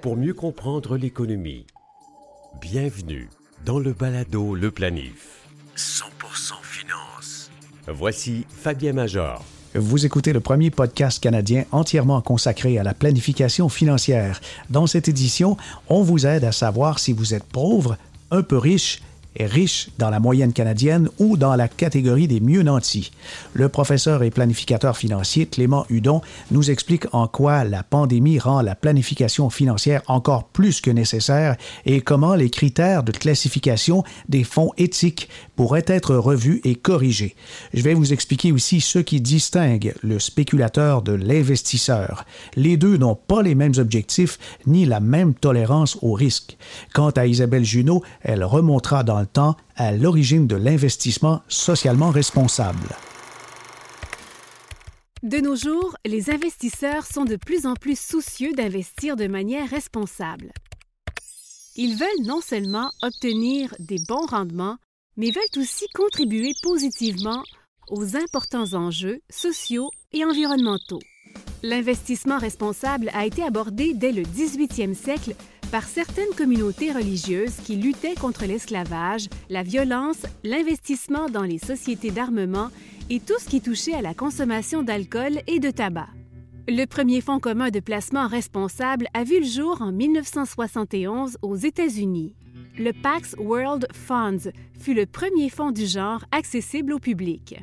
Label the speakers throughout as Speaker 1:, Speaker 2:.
Speaker 1: Pour mieux comprendre l'économie, bienvenue dans le balado Le Planif. 100% finance. Voici Fabien Major.
Speaker 2: Vous écoutez le premier podcast canadien entièrement consacré à la planification financière. Dans cette édition, on vous aide à savoir si vous êtes pauvre, un peu riche est riche dans la moyenne canadienne ou dans la catégorie des mieux nantis. Le professeur et planificateur financier Clément Hudon nous explique en quoi la pandémie rend la planification financière encore plus que nécessaire et comment les critères de classification des fonds éthiques pourraient être revus et corrigés. Je vais vous expliquer aussi ce qui distingue le spéculateur de l'investisseur. Les deux n'ont pas les mêmes objectifs ni la même tolérance au risque. Quant à Isabelle Junot, elle remontera dans temps à l'origine de l'investissement socialement responsable.
Speaker 3: De nos jours, les investisseurs sont de plus en plus soucieux d'investir de manière responsable. Ils veulent non seulement obtenir des bons rendements, mais veulent aussi contribuer positivement aux importants enjeux sociaux et environnementaux. L'investissement responsable a été abordé dès le 18e siècle par certaines communautés religieuses qui luttaient contre l'esclavage, la violence, l'investissement dans les sociétés d'armement et tout ce qui touchait à la consommation d'alcool et de tabac. Le premier fonds commun de placement responsable a vu le jour en 1971 aux États-Unis. Le Pax World Funds fut le premier fonds du genre accessible au public.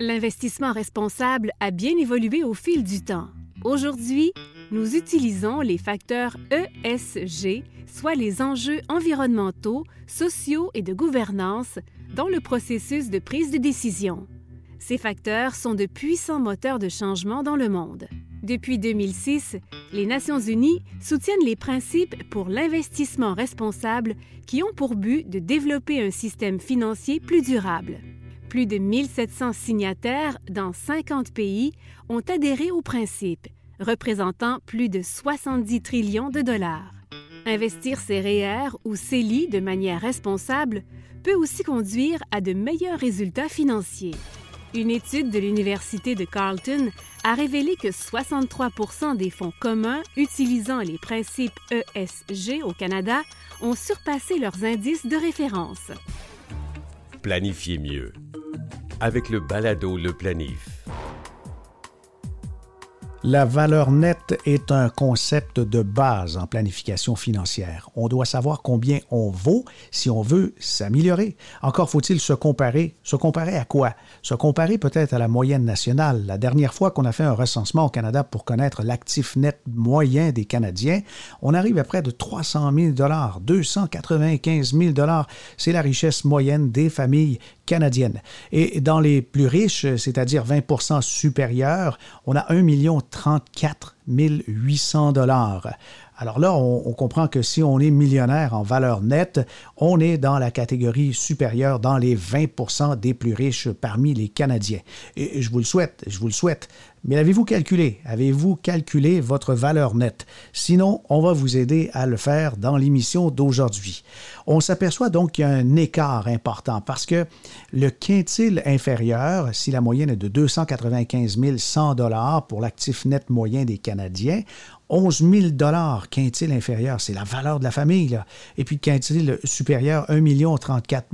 Speaker 3: L'investissement responsable a bien évolué au fil du temps. Aujourd'hui, nous utilisons les facteurs ESG, soit les enjeux environnementaux, sociaux et de gouvernance, dans le processus de prise de décision. Ces facteurs sont de puissants moteurs de changement dans le monde. Depuis 2006, les Nations Unies soutiennent les principes pour l'investissement responsable qui ont pour but de développer un système financier plus durable. Plus de 1700 signataires dans 50 pays ont adhéré aux principes représentant plus de 70 trillions de dollars. Investir ses REER ou CELI de manière responsable peut aussi conduire à de meilleurs résultats financiers. Une étude de l'Université de Carleton a révélé que 63% des fonds communs utilisant les principes ESG au Canada ont surpassé leurs indices de référence.
Speaker 1: Planifiez mieux avec le balado Le Planif.
Speaker 2: La valeur nette est un concept de base en planification financière. On doit savoir combien on vaut si on veut s'améliorer. Encore faut-il se comparer. Se comparer à quoi? Se comparer peut-être à la moyenne nationale. La dernière fois qu'on a fait un recensement au Canada pour connaître l'actif net moyen des Canadiens, on arrive à près de 300 000 295 000 C'est la richesse moyenne des familles canadiennes. Et dans les plus riches, c'est-à-dire 20% supérieurs, on a 1 34 800 dollars. Alors là, on, comprend que si on est millionnaire en valeur nette, on est dans la catégorie supérieure, dans les 20% des plus riches parmi les Canadiens. Je vous le souhaite, je vous le souhaite. Mais avez-vous calculé? Avez-vous calculé votre valeur nette? Sinon, on va vous aider à le faire dans l'émission d'aujourd'hui. On s'aperçoit donc qu'il y a un écart important parce que le quintile inférieur, si la moyenne est de 295 100 dollars pour l'actif net moyen des Canadiens, 11 000 dollars quintile inférieur, c'est la valeur de la famille. Et puis quintile supérieur, 1 34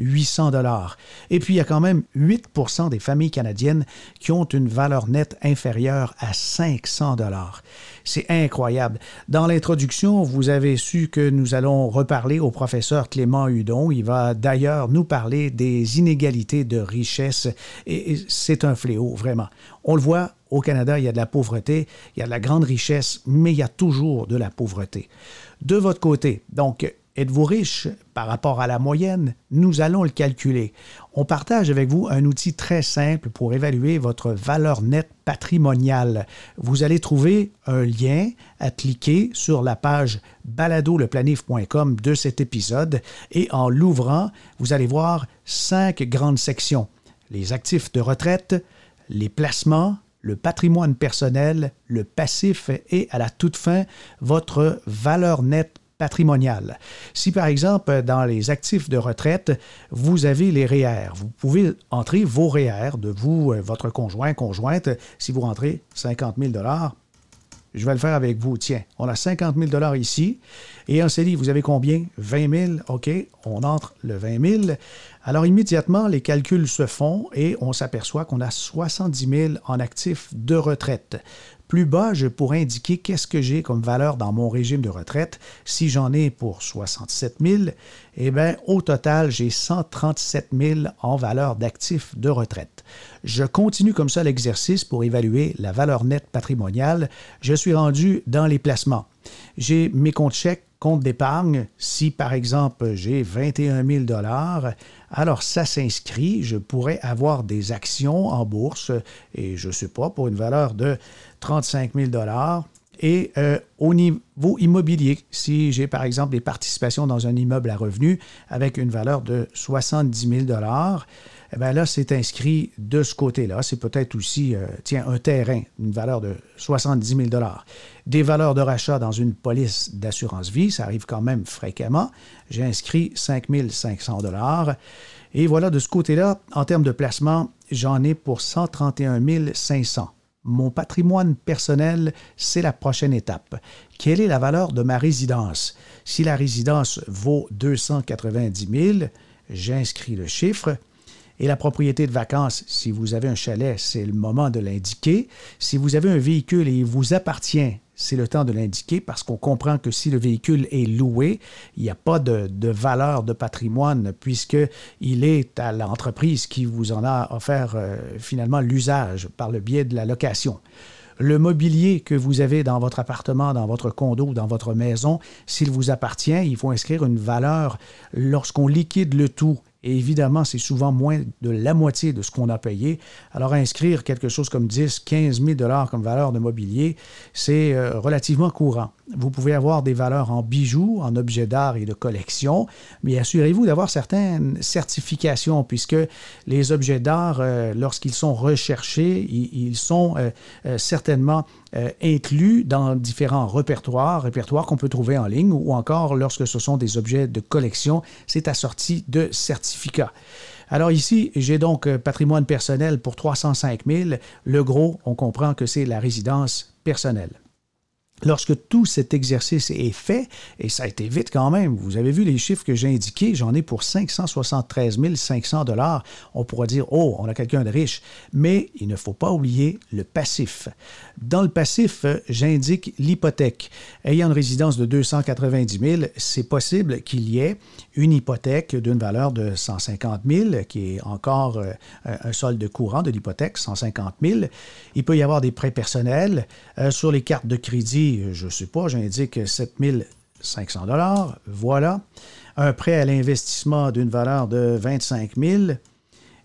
Speaker 2: 800 dollars. Et puis il y a quand même 8% des familles canadiennes qui ont une valeur nette inférieure à 500 dollars. C'est incroyable. Dans l'introduction, vous avez su que nous allons reparler au professeur Clément Hudon. Il va d'ailleurs nous parler des inégalités de richesse et c'est un fléau, vraiment. On le voit, au Canada, il y a de la pauvreté, il y a de la grande richesse, mais il y a toujours de la pauvreté. De votre côté, donc, Êtes-vous riche par rapport à la moyenne? Nous allons le calculer. On partage avec vous un outil très simple pour évaluer votre valeur nette patrimoniale. Vous allez trouver un lien à cliquer sur la page baladoleplanif.com de cet épisode et en l'ouvrant, vous allez voir cinq grandes sections. Les actifs de retraite, les placements, le patrimoine personnel, le passif et à la toute fin, votre valeur nette patrimoniale. Si par exemple, dans les actifs de retraite, vous avez les REER, vous pouvez entrer vos REER de vous, euh, votre conjoint, conjointe. Si vous rentrez 50 000 Je vais le faire avec vous. Tiens, on a 50 000 ici. Et on s'est dit, vous avez combien? 20 000. OK, on entre le 20 000. Alors immédiatement, les calculs se font et on s'aperçoit qu'on a 70 000 en actifs de retraite. Plus bas, je pourrais indiquer qu'est-ce que j'ai comme valeur dans mon régime de retraite. Si j'en ai pour 67 000, eh bien, au total, j'ai 137 000 en valeur d'actifs de retraite. Je continue comme ça l'exercice pour évaluer la valeur nette patrimoniale. Je suis rendu dans les placements. J'ai mes comptes chèques compte d'épargne, si par exemple j'ai 21 000 alors ça s'inscrit, je pourrais avoir des actions en bourse et je ne sais pas, pour une valeur de 35 000 et euh, au niveau immobilier, si j'ai par exemple des participations dans un immeuble à revenus avec une valeur de 70 000 eh bien là, c'est inscrit de ce côté-là. C'est peut-être aussi, euh, tiens, un terrain, une valeur de 70 000 Des valeurs de rachat dans une police d'assurance vie, ça arrive quand même fréquemment. J'ai inscrit 5 500 Et voilà, de ce côté-là, en termes de placement, j'en ai pour 131 500 mon patrimoine personnel, c'est la prochaine étape. Quelle est la valeur de ma résidence? Si la résidence vaut 290 000, j'inscris le chiffre. Et la propriété de vacances, si vous avez un chalet, c'est le moment de l'indiquer. Si vous avez un véhicule et il vous appartient, c'est le temps de l'indiquer parce qu'on comprend que si le véhicule est loué, il n'y a pas de, valeur de patrimoine puisqu'il est à l'entreprise qui vous en a offert euh, finalement l'usage par le biais de la location le mobilier que vous avez dans votre appartement, dans votre condo, dans votre maison, s'il vous appartient, il faut inscrire une valeur lorsqu'on liquide le tout et évidemment, c'est souvent moins de la moitié de ce qu'on a payé. Alors, inscrire quelque chose comme 10, 15 000 dollars comme valeur de mobilier, c'est euh, relativement courant. Vous pouvez avoir des valeurs en bijoux, en objets d'art et de collection, mais assurez-vous d'avoir certaines certifications, puisque les objets d'art, euh, lorsqu'ils sont recherchés, ils, sont euh, certainement inclus dans différents répertoires, répertoires qu'on peut trouver en ligne, ou encore lorsque ce sont des objets de collection, c'est assorti de certifications alors ici, j'ai donc euh, patrimoine personnel pour 305 000. Le gros, on comprend que c'est la résidence personnelle. Lorsque tout cet exercice est fait, et ça a été vite quand même, vous avez vu les chiffres que j'ai indiqués, j'en ai pour 573 500 dollars. On pourra dire, oh, on a quelqu'un de riche, mais il ne faut pas oublier le passif. Dans le passif, j'indique l'hypothèque. Ayant une résidence de 290 000, c'est possible qu'il y ait une hypothèque d'une valeur de 150 000, qui est encore euh, un solde courant de l'hypothèque, 150 000. Il peut y avoir des prêts personnels. Euh, sur les cartes de crédit, je ne sais pas, j'indique 7500 dollars. Voilà. Un prêt à l'investissement d'une valeur de 25 000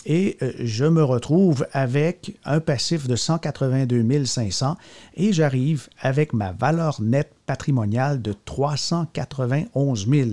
Speaker 2: et euh, je me retrouve avec un passif de 182 500 et j'arrive avec ma valeur nette patrimoniale de 391 000.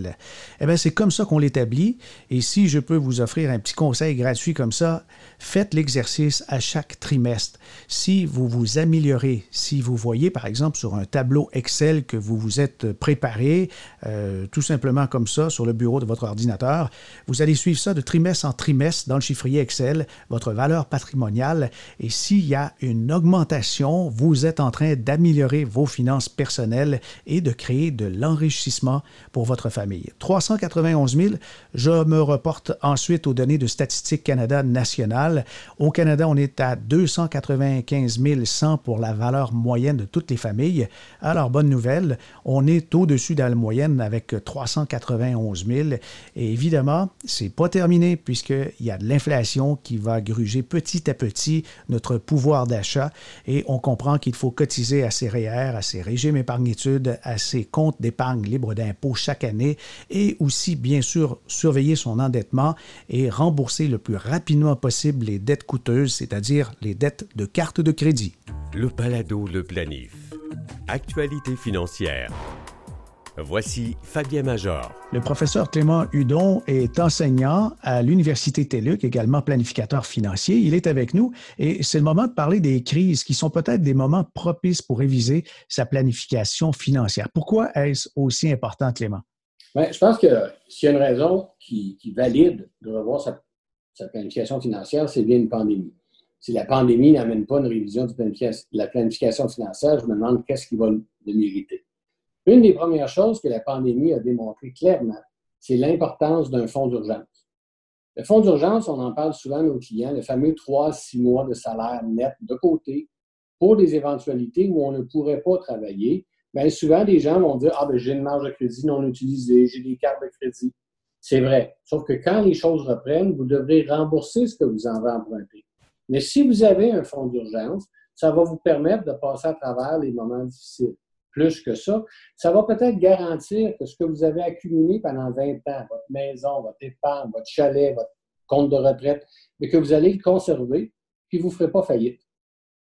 Speaker 2: Eh bien, c'est comme ça qu'on l'établit. Et si je peux vous offrir un petit conseil gratuit comme ça, faites l'exercice à chaque trimestre. Si vous vous améliorez, si vous voyez par exemple sur un tableau Excel que vous vous êtes préparé, euh, tout simplement comme ça sur le bureau de votre ordinateur, vous allez suivre ça de trimestre en trimestre dans le chiffrier Excel, votre valeur patrimoniale. Et s'il y a une augmentation, vous êtes en train d'améliorer vos finances personnelles et de créer de l'enrichissement pour votre famille. 391 000, je me reporte ensuite aux données de Statistique Canada nationale. Au Canada, on est à 295 100 pour la valeur moyenne de toutes les familles. Alors, bonne nouvelle, on est au-dessus de la moyenne avec 391 000. Et évidemment, c'est pas terminé puisqu'il y a de l'inflation qui va gruger petit à petit notre pouvoir d'achat et on comprend qu'il faut cotiser à ses REER, à ses régimes épargnitudes à ses comptes d'épargne libre d'impôt chaque année et aussi, bien sûr, surveiller son endettement et rembourser le plus rapidement possible les dettes coûteuses, c'est-à-dire les dettes de carte de crédit.
Speaker 1: Le Palado, le planif. Actualité financière. Voici Fabien Major.
Speaker 2: Le professeur Clément Hudon est enseignant à l'Université TELUC, également planificateur financier. Il est avec nous et c'est le moment de parler des crises qui sont peut-être des moments propices pour réviser sa planification financière. Pourquoi est-ce aussi important, Clément?
Speaker 4: Bien, je pense que s'il y a une raison qui, valide de revoir sa, planification financière, c'est bien une pandémie. si la pandémie n'amène pas une révision de la planification financière, je me demande qu'est-ce qui va le mériter. Une des premières choses que la pandémie a démontré clairement, c'est l'importance d'un fonds d'urgence. Le fonds d'urgence, on en parle souvent à nos clients, le fameux 3 six mois de salaire net de côté pour des éventualités où on ne pourrait pas travailler. Bien, souvent, des gens vont dire Ah, ben, j'ai une marge de crédit non utilisée, j'ai des cartes de crédit. C'est vrai. Sauf que quand les choses reprennent, vous devrez rembourser ce que vous en avez emprunté. Mais si vous avez un fonds d'urgence, ça va vous permettre de passer à travers les moments difficiles. Plus que ça, ça va peut-être garantir que ce que vous avez accumulé pendant 20 ans, votre maison, votre épargne, votre chalet, votre compte de retraite, mais que vous allez le conserver, puis vous ne ferez pas faillite.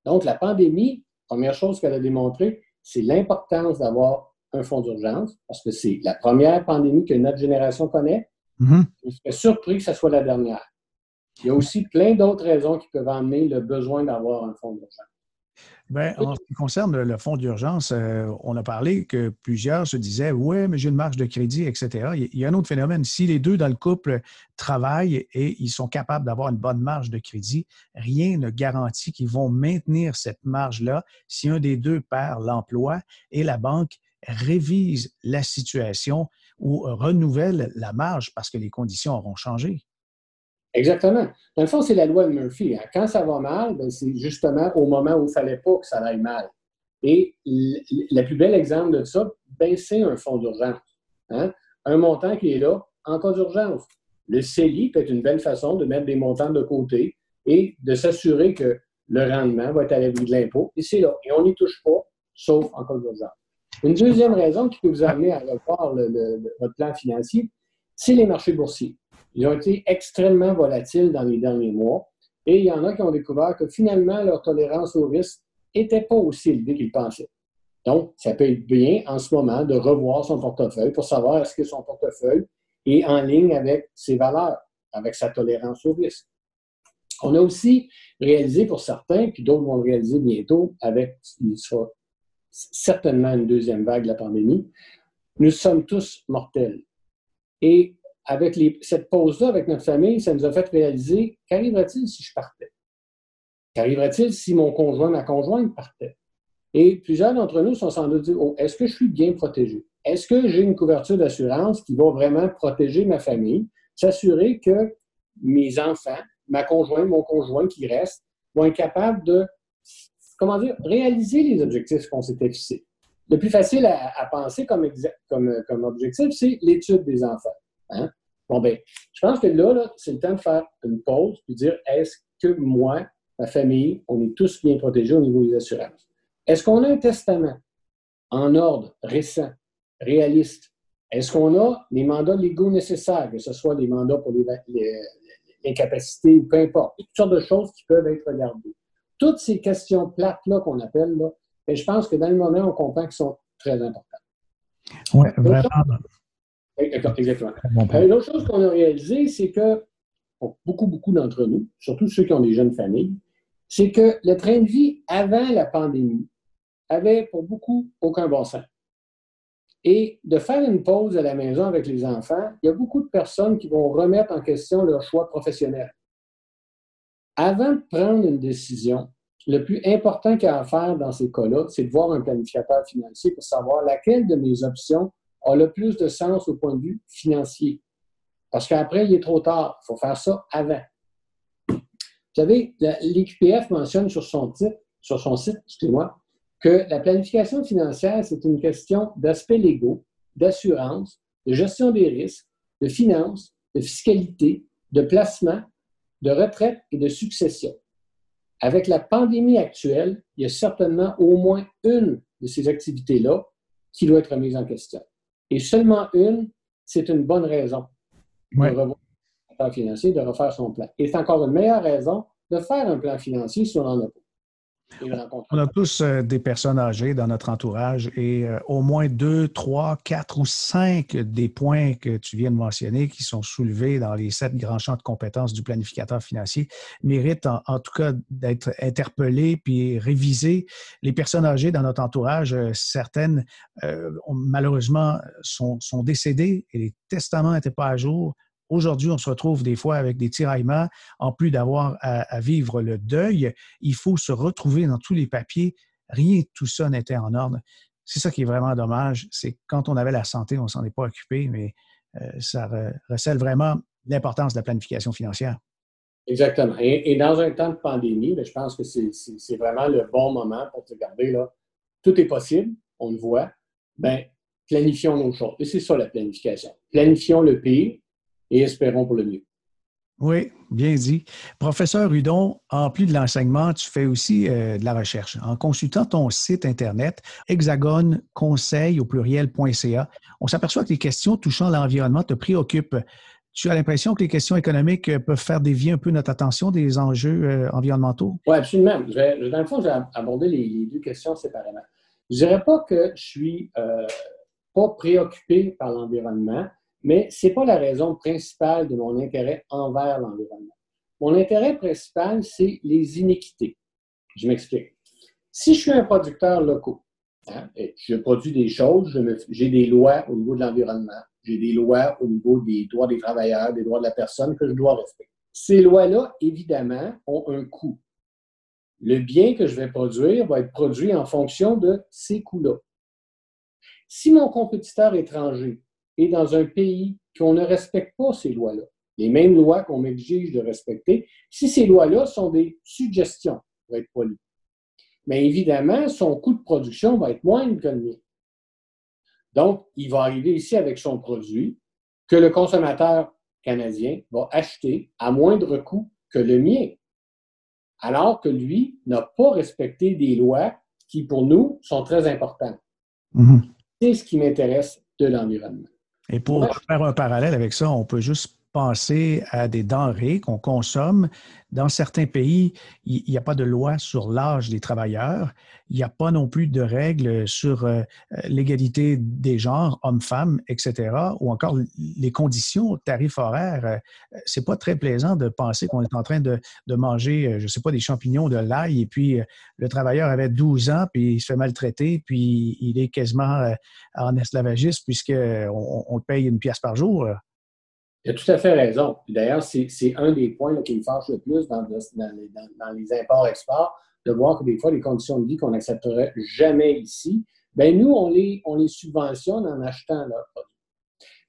Speaker 4: Donc, la pandémie, première chose qu'elle a démontré, c'est l'importance d'avoir un fonds d'urgence, parce que c'est la première pandémie que notre génération connaît. Mm-hmm. Je suis surpris que ce soit la dernière. Il y a aussi plein d'autres raisons qui peuvent amener le besoin d'avoir un fonds d'urgence.
Speaker 2: Bien, en ce qui concerne le fonds d'urgence, euh, on a parlé que plusieurs se disaient Oui, mais j'ai une marge de crédit, etc. Il y a un autre phénomène. Si les deux dans le couple travaillent et ils sont capables d'avoir une bonne marge de crédit, rien ne garantit qu'ils vont maintenir cette marge-là si un des deux perd l'emploi et la banque révise la situation ou renouvelle la marge parce que les conditions auront changé.
Speaker 4: Exactement. Dans le fond, c'est la loi de Murphy. Hein. Quand ça va mal, ben, c'est justement au moment où il ne fallait pas que ça aille mal. Et le plus bel exemple de ça, baisser un fonds d'urgence. Hein. Un montant qui est là en cas d'urgence. Le CELI peut être une belle façon de mettre des montants de côté et de s'assurer que le rendement va être à l'abri de l'impôt. Et c'est là. Et on n'y touche pas, sauf en cas d'urgence. Une deuxième raison qui peut vous amener à revoir votre plan financier, c'est les marchés boursiers. Ils ont été extrêmement volatiles dans les derniers mois et il y en a qui ont découvert que finalement, leur tolérance au risque n'était pas aussi élevée qu'ils pensaient. Donc, ça peut être bien en ce moment de revoir son portefeuille pour savoir est-ce que son portefeuille est en ligne avec ses valeurs, avec sa tolérance au risque. On a aussi réalisé pour certains, puis d'autres vont le réaliser bientôt avec sera certainement une deuxième vague de la pandémie, nous sommes tous mortels. Et avec cette pause-là avec notre famille, ça nous a fait réaliser qu'arriverait-il si je partais? Qu'arriverait-il si mon conjoint, ma conjointe partait? Et plusieurs d'entre nous sont sans doute dit oh, est-ce que je suis bien protégé? Est-ce que j'ai une couverture d'assurance qui va vraiment protéger ma famille, s'assurer que mes enfants, ma conjointe, mon conjoint qui reste, vont être capables de, comment dire, réaliser les objectifs qu'on s'était fixés? Le plus facile à, penser comme, objectif, c'est l'étude des enfants. Hein? Bon, ben, je pense que là, c'est le temps de faire une pause et dire est-ce que moi, ma famille, on est tous bien protégés au niveau des assurances? Est-ce qu'on a un testament en ordre, récent, réaliste? Est-ce qu'on a les mandats légaux nécessaires, que ce soit des mandats pour l'incapacité ou peu importe, toutes sortes de choses qui peuvent être regardées? Toutes ces questions plates-là qu'on appelle, là, ben, je pense que dans le moment, on comprend qu'elles sont très importantes.
Speaker 2: Oui, vraiment.
Speaker 4: Exactement. Euh, une autre chose qu'on a réalisé, c'est que pour beaucoup, beaucoup d'entre nous, surtout ceux qui ont des jeunes familles, c'est que le train de vie avant la pandémie avait pour beaucoup aucun bon sens. Et de faire une pause à la maison avec les enfants, il y a beaucoup de personnes qui vont remettre en question leur choix professionnel. Avant de prendre une décision, le plus important qu'il y a à faire dans ces cas-là, c'est de voir un planificateur financier pour savoir laquelle de mes options a le plus de sens au point de vue financier. Parce qu'après, il est trop tard. Il faut faire ça avant. Vous savez, l'IQPF mentionne sur son, site, excusez-moi, que la planification financière, c'est une question d'aspects légaux, d'assurance, de gestion des risques, de finances, de fiscalité, de placement, de retraite et de succession. Avec la pandémie actuelle, il y a certainement au moins une de ces activités-là qui doit être mise en question. Et seulement une, c'est une bonne raison de revoir son plan financier, de refaire son plan. Et c'est encore une meilleure raison de faire un plan financier si on en a pas.
Speaker 2: On a tous euh, des personnes âgées dans notre entourage et euh, au moins deux, trois, quatre ou cinq des points que tu viens de mentionner qui sont soulevés dans les sept grands champs de compétences du planificateur financier méritent en, tout cas d'être interpellés puis révisés. Les personnes âgées dans notre entourage, euh, certaines malheureusement sont, sont décédées et les testaments n'étaient pas à jour Aujourd'hui, on se retrouve des fois avec des tiraillements. En plus d'avoir à, vivre le deuil, il faut se retrouver dans tous les papiers. Rien de tout ça n'était en ordre. C'est ça qui est vraiment dommage. C'est quand on avait la santé, on s'en est pas occupé, mais euh, ça recèle vraiment l'importance de la planification financière.
Speaker 4: Exactement. Et, dans un temps de pandémie, ben, je pense que c'est vraiment le bon moment pour te garder là. Tout est possible, on le voit. Ben, planifions nos choses. Et c'est ça la planification. Planifions le pire et espérons pour le mieux.
Speaker 2: Oui, bien dit. Professeur Hudon, en plus de l'enseignement, tu fais aussi euh, de la recherche. En consultant ton site Internet, hexagone conseil au pluriel.ca, on s'aperçoit que les questions touchant l'environnement te préoccupent. Tu as l'impression que les questions économiques euh, peuvent faire dévier un peu notre attention des enjeux euh, environnementaux?
Speaker 4: Oui, absolument. dans le fond, je vais aborder les, deux questions séparément. Je ne dirais pas que je suis pas préoccupé par l'environnement, mais ce n'est pas la raison principale de mon intérêt envers l'environnement. Mon intérêt principal, c'est les inéquités. Je m'explique. Si je suis un producteur local, hein, je produis des choses, j'ai des lois au niveau de l'environnement, j'ai des lois au niveau des droits des travailleurs, des droits de la personne que je dois respecter. Ces lois-là, évidemment, ont un coût. Le bien que je vais produire va être produit en fonction de ces coûts-là. Si mon compétiteur étranger est dans un pays qu'on ne respecte pas ces lois-là, les mêmes lois qu'on m'exige de respecter, si ces lois-là sont des suggestions, pour être poli, mais évidemment, son coût de production va être moindre que le mien. Donc, il va arriver ici avec son produit que le consommateur canadien va acheter à moindre coût que le mien, alors que lui n'a pas respecté des lois qui, pour nous, sont très importantes. Mm-hmm. C'est ce qui m'intéresse de l'environnement.
Speaker 2: Et pour faire un parallèle avec ça, on peut juste penser à des denrées qu'on consomme. Dans certains pays, il n'y a pas de loi sur l'âge des travailleurs. Il n'y a pas non plus de règles sur euh, l'égalité des genres, hommes-femmes, etc. Ou encore les conditions tarifs horaires. Euh, c'est pas très plaisant de penser qu'on est en train de, manger, euh, je ne sais pas, des champignons, de l'ail, et puis le travailleur avait 12 ans, puis il se fait maltraiter, puis il est quasiment en esclavagisme puisqu'on on paye une pièce par jour.
Speaker 4: Tu as tout à fait raison. D'ailleurs, c'est un des points qui me fâche le plus dans, les imports-exports, de voir que des fois, les conditions de vie qu'on n'accepterait jamais ici, ben nous, on les, on les subventionne en achetant leurs produits.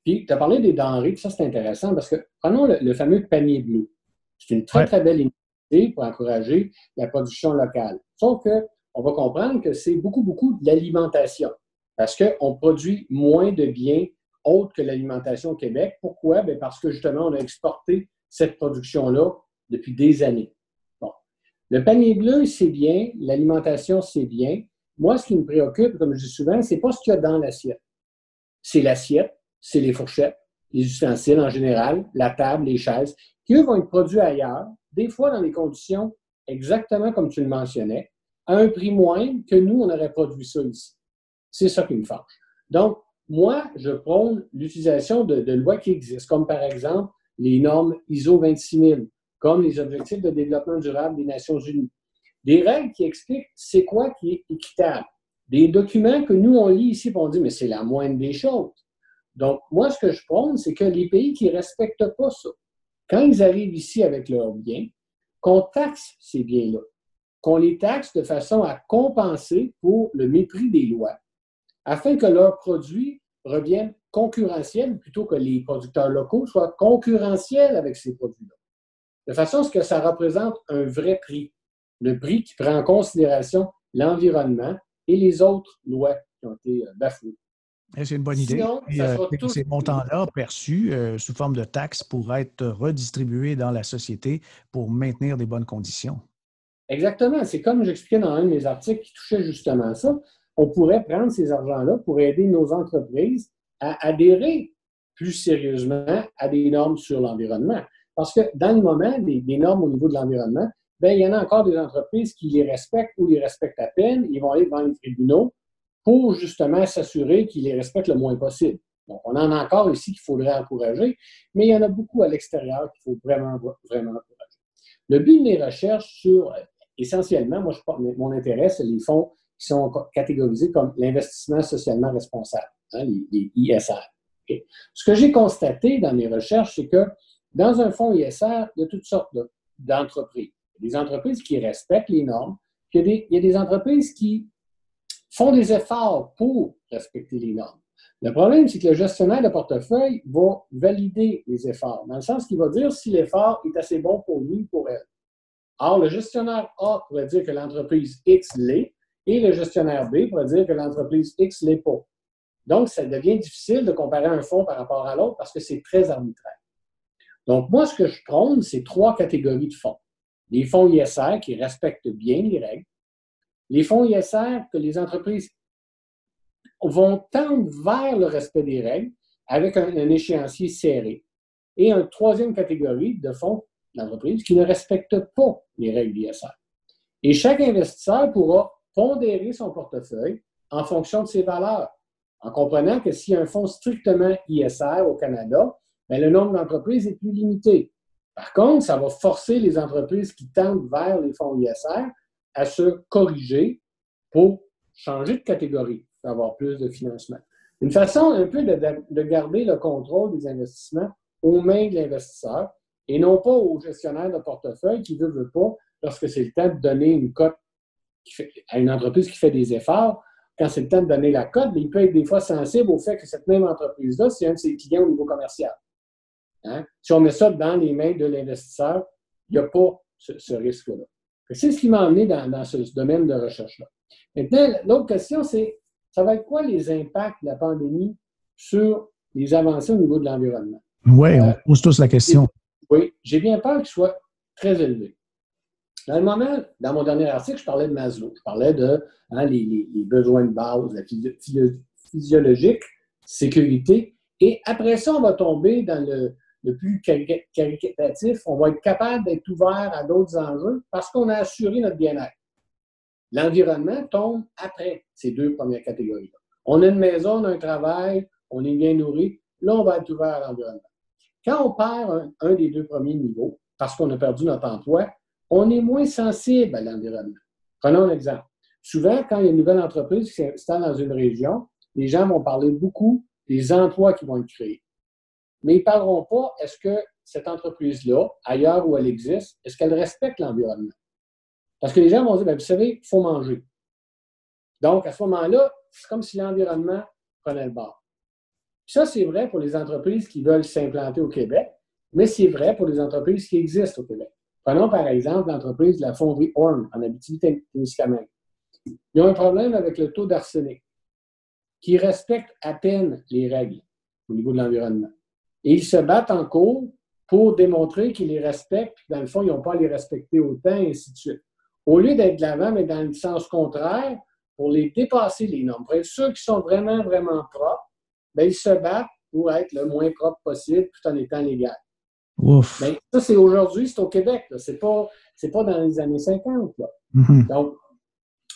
Speaker 4: Puis, tu as parlé des denrées, puis ça, c'est intéressant parce que prenons le, fameux panier bleu. C'est une très, très belle initiative pour encourager la production locale. Sauf qu'on va comprendre que c'est beaucoup, beaucoup de l'alimentation parce qu'on produit moins de biens autre que l'alimentation au Québec. Pourquoi? Bien parce que justement, on a exporté cette production-là depuis des années. Bon. Le panier bleu, c'est bien, l'alimentation, c'est bien. Moi, ce qui me préoccupe, comme je dis souvent, c'est pas ce qu'il y a dans l'assiette. C'est l'assiette, c'est les fourchettes, les ustensiles en général, la table, les chaises, qui, eux, vont être produits ailleurs, des fois dans des conditions exactement comme tu le mentionnais, à un prix moindre que nous, on aurait produit ça ici. C'est ça qui me fâche. Donc, moi, je prône l'utilisation de, lois qui existent, comme par exemple les normes ISO 26000, comme les objectifs de développement durable des Nations Unies. Des règles qui expliquent c'est quoi qui est équitable. Des documents que nous, on lit ici, on dit, mais c'est la moindre des choses. Donc, moi, ce que je prône, c'est que les pays qui ne respectent pas ça, quand ils arrivent ici avec leurs biens, qu'on taxe ces biens-là, qu'on les taxe de façon à compenser pour le mépris des lois afin que leurs produits reviennent concurrentiels plutôt que les producteurs locaux soient concurrentiels avec ces produits-là. De façon à ce que ça représente un vrai prix, le prix qui prend en considération l'environnement et les autres lois qui ont été euh, bafouées.
Speaker 2: Eh, c'est une bonne idée. Euh, ces montants-là perçus euh, sous forme de taxes pourraient être redistribués dans la société pour maintenir des bonnes conditions.
Speaker 4: Exactement. C'est comme j'expliquais dans un de mes articles qui touchait justement ça on pourrait prendre ces argents-là pour aider nos entreprises à adhérer plus sérieusement à des normes sur l'environnement. Parce que dans le moment, des, normes au niveau de l'environnement, ben, il y en a encore des entreprises qui les respectent ou les respectent à peine. Ils vont aller devant les tribunaux pour justement s'assurer qu'ils les respectent le moins possible. Donc, on en a encore ici qu'il faudrait encourager, mais il y en a beaucoup à l'extérieur qu'il faut vraiment, vraiment encourager. Le but de mes recherches sur, essentiellement, moi, je, mon intérêt, c'est les fonds qui sont catégorisés comme l'investissement socialement responsable, hein, les, ISR. Ce que j'ai constaté dans mes recherches, c'est que dans un fonds ISR, il y a toutes sortes d'entreprises. des entreprises qui respectent les normes, puis il y a des entreprises qui font des efforts pour respecter les normes. Le problème, c'est que le gestionnaire de portefeuille va valider les efforts, dans le sens qu'il va dire si l'effort est assez bon pour lui ou pour elle. Or, le gestionnaire A pourrait dire que l'entreprise X l'est, et le gestionnaire B pourrait dire que l'entreprise X l'est pas. Donc, ça devient difficile de comparer un fonds par rapport à l'autre parce que c'est très arbitraire. Donc, moi, ce que je prône, c'est trois catégories de fonds. Les fonds ISR qui respectent bien les règles, les fonds ISR que les entreprises vont tendre vers le respect des règles avec un, échéancier serré. Et une troisième catégorie de fonds d'entreprise qui ne respectent pas les règles d'ISR. Et chaque investisseur pourra pondérer son portefeuille en fonction de ses valeurs, en comprenant que s'il y a un fonds strictement ISR au Canada, bien, le nombre d'entreprises est plus limité. Par contre, ça va forcer les entreprises qui tendent vers les fonds ISR à se corriger pour changer de catégorie, avoir plus de financement. Une façon un peu de, garder le contrôle des investissements aux mains de l'investisseur et non pas au gestionnaire de portefeuille qui ne veut, veut pas, lorsque c'est le temps de donner une cote à une entreprise qui fait des efforts, quand c'est le temps de donner la cote, il peut être des fois sensible au fait que cette même entreprise-là, c'est un de ses clients au niveau commercial. Hein? Si on met ça dans les mains de l'investisseur, il n'y a pas ce risque-là. C'est ce qui m'a amené dans, ce, domaine de recherche-là. Maintenant, l'autre question, c'est ça va être quoi les impacts de la pandémie sur les avancées au niveau de l'environnement?
Speaker 2: Oui, on euh, pose tous la question.
Speaker 4: Oui, j'ai bien peur qu'il soit très élevé. Dans le moment, dans mon dernier article, je parlais de Maslow. Je parlais de hein, les, besoins de base, la physiologique, sécurité. Et après ça, on va tomber dans le, plus caritatif, on va être capable d'être ouvert à d'autres enjeux parce qu'on a assuré notre bien-être. L'environnement tombe après ces deux premières catégories-là. On a une maison, on a un travail, on est bien nourri, là, on va être ouvert à l'environnement. Quand on perd un, des deux premiers niveaux, parce qu'on a perdu notre emploi, on est moins sensible à l'environnement. Prenons un exemple. Souvent, quand il y a une nouvelle entreprise qui s'installe dans une région, les gens vont parler beaucoup des emplois qui vont être créés mais ils ne parleront pas, est-ce que cette entreprise-là, ailleurs où elle existe, est-ce qu'elle respecte l'environnement? Parce que les gens vont dire, ben, vous savez, il faut manger. Donc, à ce moment-là, c'est comme si l'environnement prenait le bord. Ça, c'est vrai pour les entreprises qui veulent s'implanter au Québec, mais c'est vrai pour les entreprises qui existent au Québec. Prenons par exemple l'entreprise de la fonderie Horn en Abitibi-Témiscamingue. Ils ont un problème avec le taux d'arsenic, qui respecte à peine les règles au niveau de l'environnement. Et ils se battent en cours pour démontrer qu'ils les respectent, puis dans le fond, ils n'ont pas à les respecter autant, et ainsi de suite. Au lieu d'être de l'avant, mais dans le sens contraire, pour les dépasser les normes. Pour être ceux qui sont vraiment, vraiment propres, bien, ils se battent pour être le moins propre possible tout en étant légal. Ouf. Bien, ça, c'est aujourd'hui, c'est au Québec. Ce n'est pas, pas dans les années 50. Mm-hmm. Donc,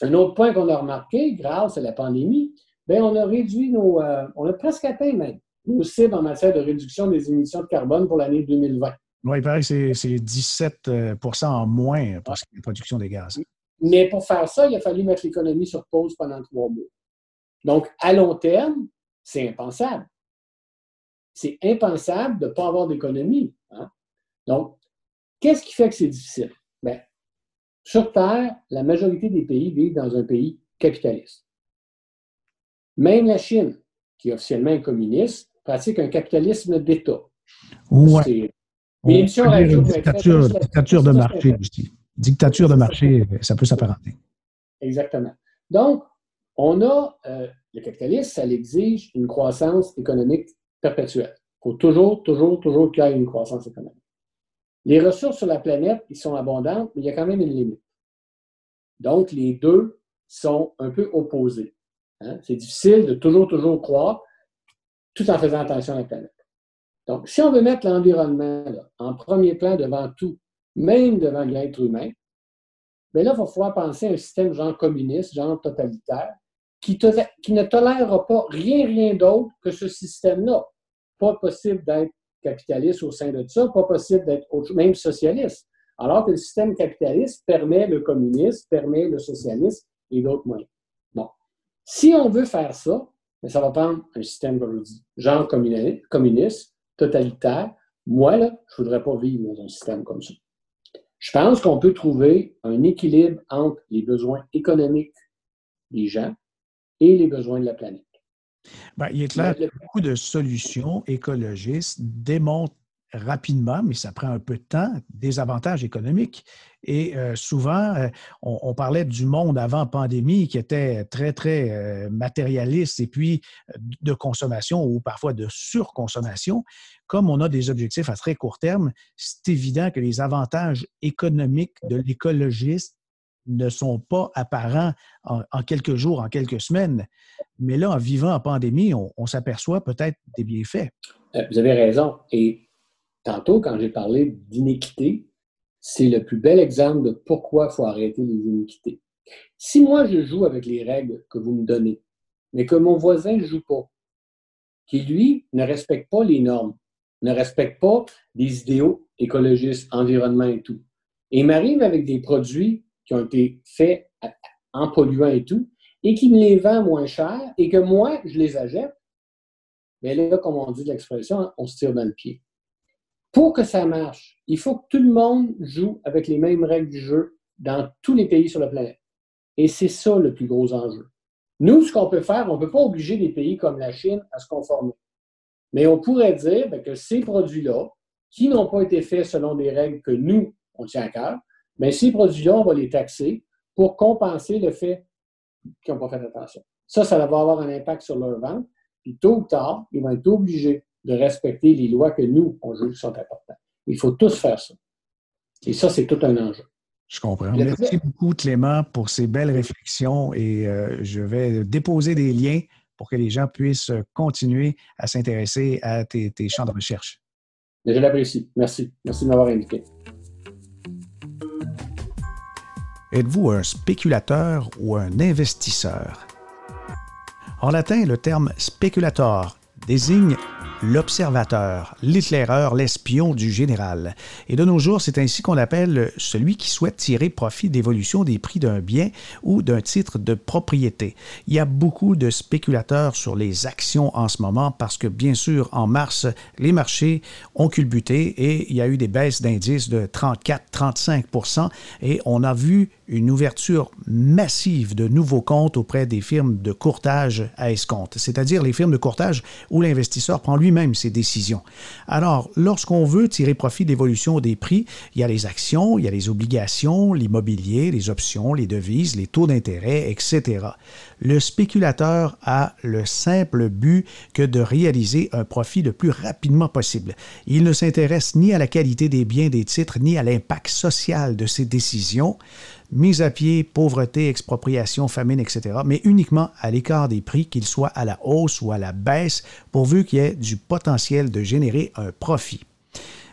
Speaker 4: un autre point qu'on a remarqué grâce à la pandémie, bien, on a réduit nos. Euh, on a presque atteint même nos cibles en matière de réduction des émissions de carbone pour l'année 2020. Oui,
Speaker 2: il paraît que c'est 17% euh, en moins pour la production des gaz.
Speaker 4: Mais pour faire ça, il a fallu mettre l'économie sur pause pendant trois mois. Donc, à long terme, c'est impensable. C'est impensable de ne pas avoir d'économie. Donc, qu'est-ce qui fait que c'est difficile? Bien, sur Terre, la majorité des pays vivent dans un pays capitaliste. Même la Chine, qui est officiellement communiste, pratique un capitalisme d'État.
Speaker 2: Oui. Mais dictature, dictature de marché aussi. Dictature de marché, ça peut s'apparenter.
Speaker 4: Exactement. Donc, on a euh, le capitalisme, ça exige une croissance économique perpétuelle. Il faut toujours, toujours, toujours qu'il y ait une croissance économique. Les ressources sur la planète, ils sont abondantes, mais il y a quand même une limite. Donc, les deux sont un peu opposés. Hein. C'est difficile de toujours, toujours croire tout en faisant attention à la planète. Donc, si on veut mettre l'environnement en premier plan devant tout, même devant l'être humain, bien là, il va falloir penser à un système genre communiste, genre totalitaire, qui ne tolérera pas rien, rien d'autre que ce système-là. Pas possible d'être capitaliste au sein de ça, pas possible d'être même socialiste. Alors que le système capitaliste permet le communisme, permet le socialisme et d'autres moyens. Bon. Si on veut faire ça, mais ça va prendre un système, comme je dis, genre communiste, totalitaire. Moi, là, je ne voudrais pas vivre dans un système comme ça. Je pense qu'on peut trouver un équilibre entre les besoins économiques des gens et les besoins de la planète.
Speaker 2: Ben, il est clair que beaucoup de solutions écologistes démontrent rapidement, mais ça prend un peu de temps, des avantages économiques. Et euh, souvent, euh, on, parlait du monde avant pandémie qui était très, très euh, matérialiste et puis de consommation ou parfois de surconsommation. Comme on a des objectifs à très court terme, c'est évident que les avantages économiques de l'écologiste ne sont pas apparents en, quelques jours, en quelques semaines. Mais là, en vivant en pandémie, on, s'aperçoit peut-être des bienfaits.
Speaker 4: Vous avez raison. Et tantôt, quand j'ai parlé d'iniquité, c'est le plus bel exemple de pourquoi il faut arrêter les iniquités. Si moi, je joue avec les règles que vous me donnez, mais que mon voisin ne joue pas, qui, lui, ne respecte pas les normes, ne respecte pas les idéaux écologistes, environnement et tout, et m'arrive avec des produits qui ont été faits en polluant et tout, et qui me les vend moins cher, et que moi, je les achète, mais là, comme on dit l'expression, on se tire dans le pied. Pour que ça marche, il faut que tout le monde joue avec les mêmes règles du jeu dans tous les pays sur la planète. Et c'est ça le plus gros enjeu. Nous, ce qu'on peut faire, on ne peut pas obliger des pays comme la Chine à se conformer. Mais on pourrait dire ben, que ces produits-là, qui n'ont pas été faits selon des règles que nous, on tient à cœur, mais ces produits-là, on va les taxer pour compenser le fait qu'ils n'ont pas fait attention. Ça, ça va avoir un impact sur leur vente. Puis tôt ou tard, ils vont être obligés de respecter les lois que nous, on juge sont importantes. Il faut tous faire ça. Et ça, c'est tout un enjeu.
Speaker 2: Je comprends. Merci beaucoup, Clément, pour ces belles réflexions et euh, je vais déposer des liens pour que les gens puissent continuer à s'intéresser à tes, tes, champs de recherche.
Speaker 4: Je l'apprécie. Merci. Merci de m'avoir invité.
Speaker 2: Êtes-vous un spéculateur ou un investisseur? En latin, le terme speculator désigne l'observateur, l'éclaireur, l'espion du général. Et de nos jours, c'est ainsi qu'on appelle celui qui souhaite tirer profit d'évolution des prix d'un bien ou d'un titre de propriété. Il y a beaucoup de spéculateurs sur les actions en ce moment parce que, bien sûr, en mars, les marchés ont culbuté et il y a eu des baisses d'indices de 34-35 et on a vu une ouverture massive de nouveaux comptes auprès des firmes de courtage à escompte, c'est-à-dire les firmes de courtage où l'investisseur prend lui-même ses décisions. Alors, lorsqu'on veut tirer profit d'évolution des prix, il y a les actions, il y a les obligations, l'immobilier, les options, les devises, les taux d'intérêt, etc. Le spéculateur a le simple but que de réaliser un profit le plus rapidement possible. Il ne s'intéresse ni à la qualité des biens des titres, ni à l'impact social de ses décisions mise à pied, pauvreté, expropriation, famine, etc., mais uniquement à l'écart des prix, qu'ils soient à la hausse ou à la baisse, pourvu qu'il y ait du potentiel de générer un profit.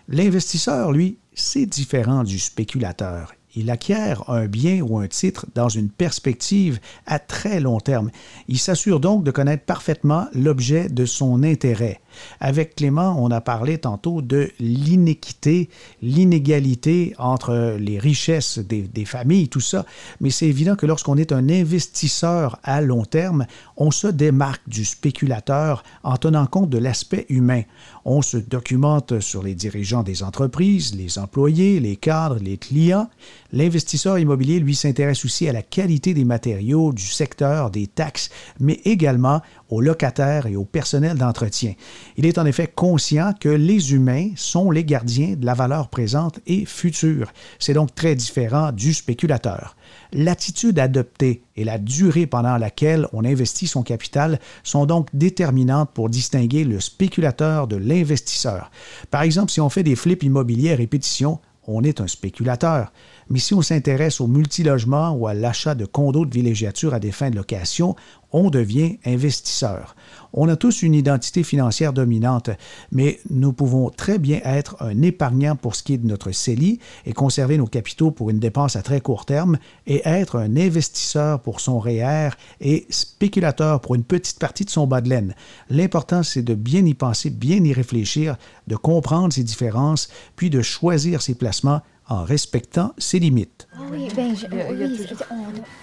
Speaker 2: L'investisseur, lui, c'est différent du spéculateur. Il acquiert un bien ou un titre dans une perspective à très long terme. Il s'assure donc de connaître parfaitement l'objet de son intérêt. Avec Clément, on a parlé tantôt de l'inéquité, l'inégalité entre les richesses des, familles, tout ça. Mais c'est évident que lorsqu'on est un investisseur à long terme, on se démarque du spéculateur en tenant compte de l'aspect humain. On se documente sur les dirigeants des entreprises, les employés, les cadres, les clients. L'investisseur immobilier, lui, s'intéresse aussi à la qualité des matériaux, du secteur, des taxes, mais également aux locataires et au personnel d'entretien. Il est en effet conscient que les humains sont les gardiens de la valeur présente et future. C'est donc très différent du spéculateur. L'attitude adoptée et la durée pendant laquelle on investit son capital sont donc déterminantes pour distinguer le spéculateur de l'investisseur. Par exemple, si on fait des flips immobiliers à répétition, on est un spéculateur. Mais si on s'intéresse au multilogement ou à l'achat de condos de villégiature à des fins de location, on devient investisseur. On a tous une identité financière dominante, mais nous pouvons très bien être un épargnant pour ce qui est de notre CELI et conserver nos capitaux pour une dépense à très court terme et être un investisseur pour son REER et spéculateur pour une petite partie de son bas de laine. L'important, c'est de bien y penser, bien y réfléchir, de comprendre ces différences, puis de choisir ses placements en respectant ses limites.
Speaker 5: Oui, ben, je- oui, on-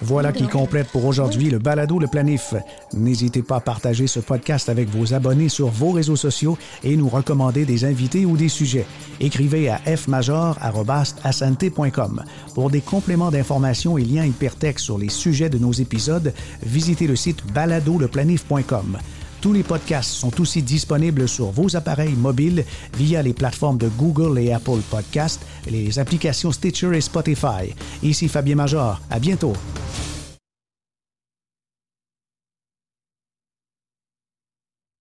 Speaker 2: Voilà qui complète pour aujourd'hui le balado Le Planif. N'hésitez pas à partager ce podcast avec vos abonnés sur vos réseaux sociaux et nous recommander des invités ou des sujets. Écrivez à fmajor@asante.com. Pour des compléments d'informations et liens hypertextes sur les sujets de nos épisodes, visitez le site baladoleplanif.com. Tous les podcasts sont aussi disponibles sur vos appareils mobiles via les plateformes de Google et Apple Podcasts, les applications Stitcher et Spotify. Ici Fabien Major. À bientôt.